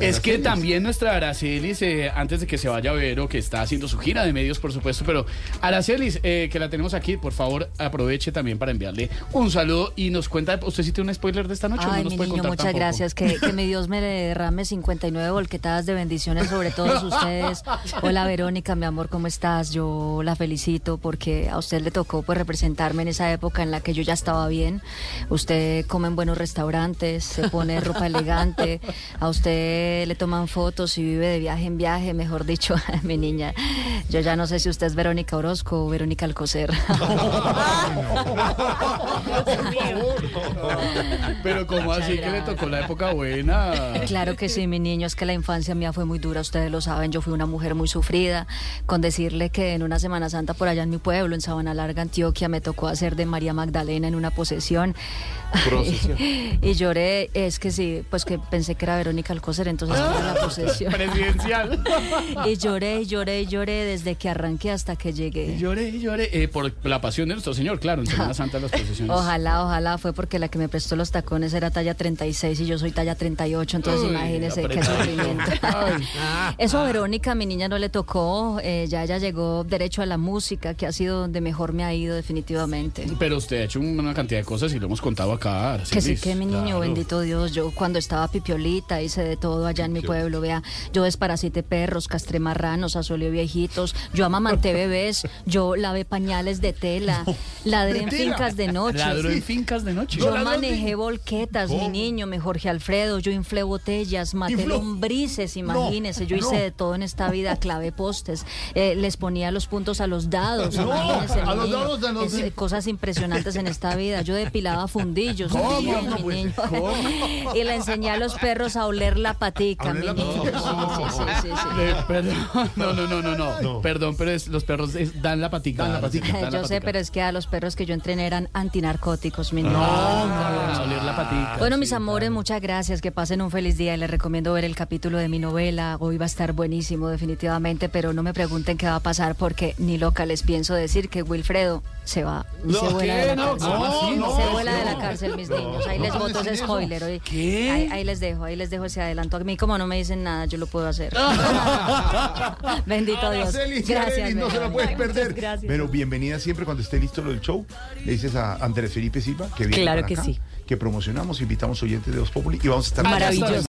Es que también nuestra Aracelis, eh, antes de que se vaya a ver o que está haciendo su gira de medios, por supuesto, pero Aracelis, eh, que la tenemos aquí, por favor, aproveche también para enviarle un saludo y nos cuenta, ¿usted sí tiene un spoiler de esta noche? Ay, no nos mi puede niño, contar muchas tampoco? gracias. Que, que mi Dios me derrame 59 volquetadas de bendiciones sobre todos ustedes. Hola, Verónica, mi amor, ¿cómo estás? Yo la felicito porque a usted le tocó pues representarme en esa época en la que yo ya estaba bien. Usted come en buenos restaurantes, se pone ropa elegante, a usted le toman fotos y vive de viaje en viaje, mejor dicho, mi niña. Yo ya no sé si usted es Verónica Orozco o Verónica Alcocer. Pero ¿cómo Muchas así que le tocó la época buena? Claro que sí, mi niño, es que la infancia mía fue muy dura, ustedes lo saben, yo fui una mujer muy sufrida, con decirle que en una Semana Santa por allá en mi pueblo, en Sabana Larga, Antioquia, me tocó hacer de María Magdalena en una posesión. Procesión. y lloré, es que sí, pues que pensé que era Verónica Alcocer, entonces fue la posesión. Presidencial. y lloré, y lloré, y lloré desde que arranqué hasta que llegué. lloré, y lloré, eh, por la pasión de nuestro Señor, claro, en Semana Santa las procesiones. Ojalá, ojalá, fue porque la que me prestó los tacones era talla 36 y yo soy talla 38, entonces Uy, imagínese qué sufrimiento. Eso a Verónica, mi niña, no le tocó. eh, ya ella llegó derecho a la música, que ha sido donde mejor me ha ido definitivamente. Pero usted ha hecho una cantidad de cosas y lo hemos contado acá. Que sí, que mi niño, Claro. bendito Dios. Yo cuando estaba pipiolita hice de todo allá en mi pueblo. Vea, yo desparasité perros, castré marranos, asolé viejitos. Yo amamanté bebés. Yo lavé pañales de tela. Ladré en fincas de noche. Ladró en fincas de noche. Yo manejé volquetas, mi niño, mi Jorge Alfredo. Yo inflé botellas, maté lombrices, imagínese. yo hice de todo en esta vida, clavé postes, eh, les ponía los puntos a los dados. Imagínese, a los dados, los- Es, eh, cosas impresionantes en esta vida. Yo depilaba fundillos. Mi niño. Y le enseñé a los perros a oler la patica, Eh, no, no, no, no, no, No. Perdón, pero es- los perros es- dan la patica. Dan la patica. Dan la Yo sé, patica. pero es que a los perros que yo entrené eran antinarcóticos, mi niño. Ah, oler la patica. Bueno, sí, mis amores, muchas gracias. Que pasen un feliz día. y Les recomiendo ver el capítulo de mi novela. Hoy va a estar buenísimo, definitivamente. Pero no me pregunten qué va a pasar porque ni loca les pienso decir que Wilfredo se va y No, se ¿qué? No. ¿cómo así? se No, vuela de la no. Cárcel, mis No, niños. Ahí no les boto ese spoiler. Oye, ¿Qué? Ahí, ahí les dejo, ahí les dejo ese adelanto. A mí, como no me dicen nada, yo lo puedo hacer. Bendito Dios. Gracias. No se la puedes perder. Gracias. Pero bienvenida siempre cuando esté listo lo del show. Le dices a Andrés Felipe Silva que viene Claro para que acá, sí. Que promocionamos, invitamos oyentes de Voz Populi y vamos a estar Maravilloso.